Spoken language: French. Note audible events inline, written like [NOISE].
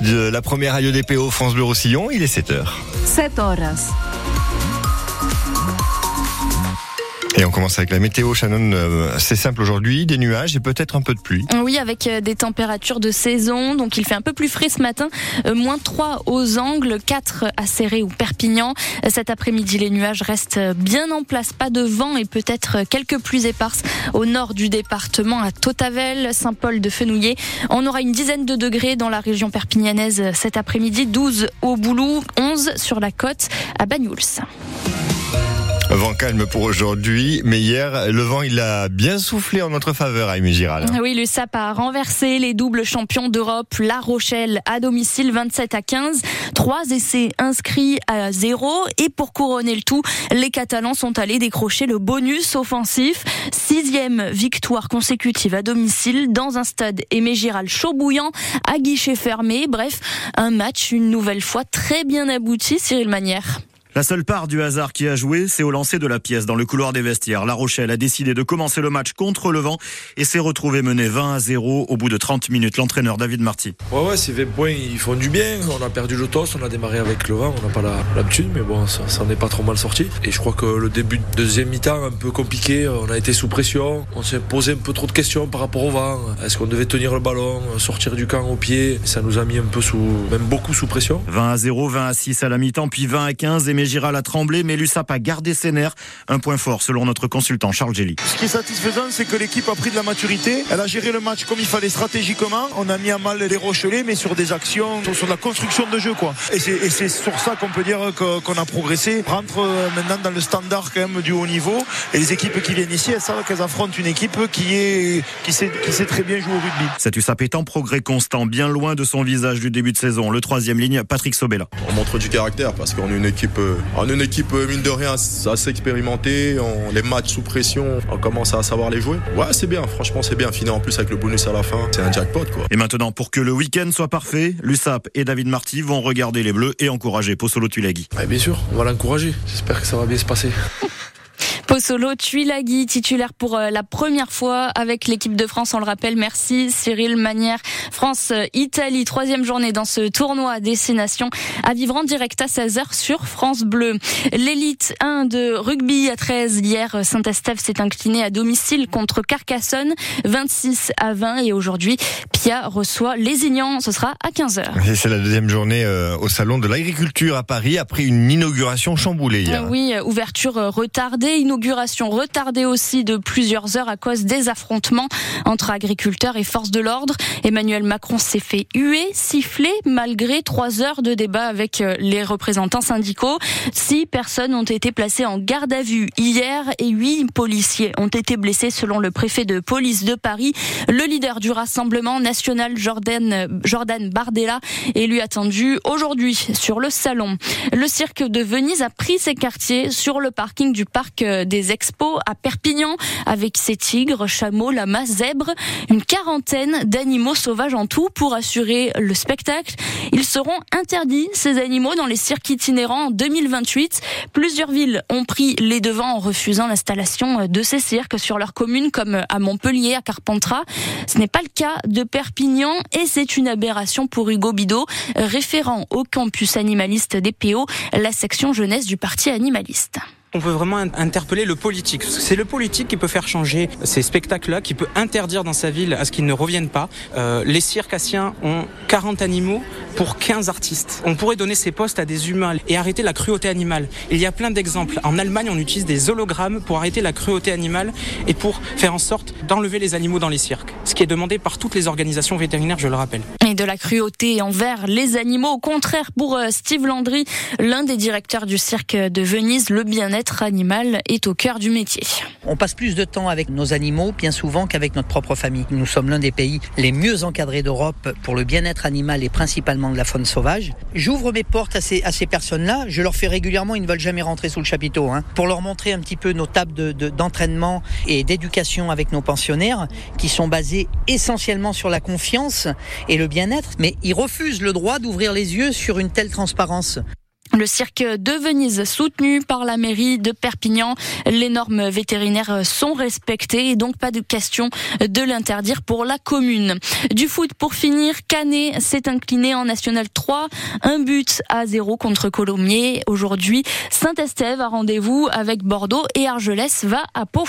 de la première radio DPO France Bleu Roussillon, il est 7h. 7 horas. Et on commence avec la météo, Shannon. Euh, c'est simple aujourd'hui, des nuages et peut-être un peu de pluie. Oui, avec euh, des températures de saison. Donc il fait un peu plus frais ce matin. Euh, moins 3 aux angles, 4 à Serré ou Perpignan. Cet après-midi, les nuages restent bien en place. Pas de vent et peut-être quelques pluies éparses au nord du département, à Totavel, Saint-Paul de Fenouillet. On aura une dizaine de degrés dans la région perpignanaise cet après-midi. 12 au Boulou, 11 sur la côte à Banyuls. Vent calme pour aujourd'hui, mais hier, le vent, il a bien soufflé en notre faveur à Giral. Oui, le SAP a renversé les doubles champions d'Europe, La Rochelle à domicile 27 à 15. Trois essais inscrits à zéro. Et pour couronner le tout, les Catalans sont allés décrocher le bonus offensif. Sixième victoire consécutive à domicile dans un stade Giral chaud bouillant, à guichet fermé. Bref, un match une nouvelle fois très bien abouti, Cyril Manière. La seule part du hasard qui a joué, c'est au lancer de la pièce dans le couloir des vestiaires. La Rochelle a décidé de commencer le match contre le vent et s'est retrouvé mené 20 à 0 au bout de 30 minutes. L'entraîneur David Marty. Ouais, ouais, ces 20 points, ils font du bien. On a perdu le toss, on a démarré avec le vent, on n'a pas l'habitude, mais bon, ça, ça n'est pas trop mal sorti. Et je crois que le début de deuxième mi-temps, un peu compliqué, on a été sous pression, on s'est posé un peu trop de questions par rapport au vent. Est-ce qu'on devait tenir le ballon, sortir du camp au pied? Ça nous a mis un peu sous, même beaucoup sous pression. 20 à 0, 20 à 6 à la mi-temps, puis 20 à 15 et Giral a tremblé, mais l'USAP a gardé ses nerfs. Un point fort selon notre consultant Charles Gelly. Ce qui est satisfaisant, c'est que l'équipe a pris de la maturité. Elle a géré le match comme il fallait stratégiquement. On a mis à mal les Rochelais, mais sur des actions, sur, la construction de jeu. Quoi. Et c'est sur ça qu'on peut dire qu'on a progressé. rentre euh, maintenant dans le standard quand même du haut niveau. Et les équipes qui viennent ici, elles savent qu'elles affrontent une équipe qui, est, qui, sait, qui sait très bien jouer au rugby. Cet USAP est en progrès constant, bien loin de son visage du début de saison. Le troisième ligne, Patrick Sobella. On montre du caractère parce qu'on est une équipe, euh, on est une équipe, euh, mine de rien, assez expérimentée. On, les matchs sous pression, on commence à savoir les jouer. Ouais, c'est bien, franchement, c'est bien. Finir en plus avec le bonus à la fin, c'est un jackpot, quoi. Et maintenant, pour que le week-end soit parfait, l'USAP et David Marty vont regarder les Bleus et encourager Possolo Tulagi. bien sûr, on va l'encourager. J'espère que ça va bien se passer. [LAUGHS] Possolo Tuilagi, titulaire pour euh, la première fois avec l'équipe de France, on le rappelle. Merci Cyril Manière. France-Italie, troisième journée dans ce tournoi Destination à vivre en direct à 16h sur France Bleu. L'élite 1 de rugby à 13 hier, Saint-Estève s'est incliné à domicile contre Carcassonne, 26 à 20 et aujourd'hui, Pia reçoit Lézignan, ce sera à 15h. C'est la deuxième journée euh, au salon de l'agriculture à Paris après une inauguration chamboulée hier. Oui, ouverture retardée, inauguration retardée aussi de plusieurs heures à cause des affrontements entre agriculteurs et forces de l'ordre. Emmanuel Macron s'est fait huer, siffler, malgré trois heures de débat avec euh, les représentants syndicaux. Six personnes ont été placées en garde à vue hier et huit policiers ont été blessés selon le préfet de police de Paris. Le leader du Rassemblement national, Jordan, Jordan Bardella, est lui attendu aujourd'hui sur le salon. Le cirque de Venise a pris ses quartiers sur le parking du parc euh, des expos à Perpignan avec ses tigres, chameaux, lamas, zèbres, une quarantaine d'animaux sauvages en tout pour assurer le spectacle. Ils seront interdits, ces animaux, dans les cirques itinérants en 2028. Plusieurs villes ont pris les devants en refusant l'installation de ces cirques sur leur commune, comme à Montpellier, à Carpentras. Ce n'est pas le cas de Perpignan et c'est une aberration pour Hugo Bidot, référent au campus animaliste des PO, la section jeunesse du parti animaliste on peut vraiment interpeller le politique. C'est le politique qui peut faire changer ces spectacles-là, qui peut interdire dans sa ville à ce qu'ils ne reviennent pas. Euh, les circassiens ont 40 animaux pour 15 artistes. On pourrait donner ces postes à des humains et arrêter la cruauté animale. Il y a plein d'exemples. En Allemagne, on utilise des hologrammes pour arrêter la cruauté animale et pour faire en sorte d'enlever les animaux dans les cirques. Ce qui est demandé par toutes les organisations vétérinaires, je le rappelle. Et de la cruauté envers les animaux. Au contraire, pour euh, Steve Landry, l'un des directeurs du cirque de Venise, le bien-être animal est au cœur du métier. On passe plus de temps avec nos animaux, bien souvent, qu'avec notre propre famille. Nous sommes l'un des pays les mieux encadrés d'Europe pour le bien-être animal et principalement de la faune sauvage. J'ouvre mes portes à ces, personnes-là. Je leur fais régulièrement, ils ne veulent jamais rentrer sous le chapiteau, hein, pour leur montrer un petit peu nos tables d'entraînement de, et d'éducation avec nos pensionnaires, qui sont basées essentiellement sur la confiance et le bien-être. Mais ils refusent le droit d'ouvrir les yeux sur une telle transparence. Le cirque de Venise, soutenu par la mairie de Perpignan, les normes vétérinaires sont respectées et donc pas de question de l'interdire pour la commune. Du foot pour finir, Canet s'est incliné en National 3, un but à zéro contre Colomiers. Aujourd'hui, Saint-Estève a rendez-vous avec Bordeaux et Argelès va à Pau.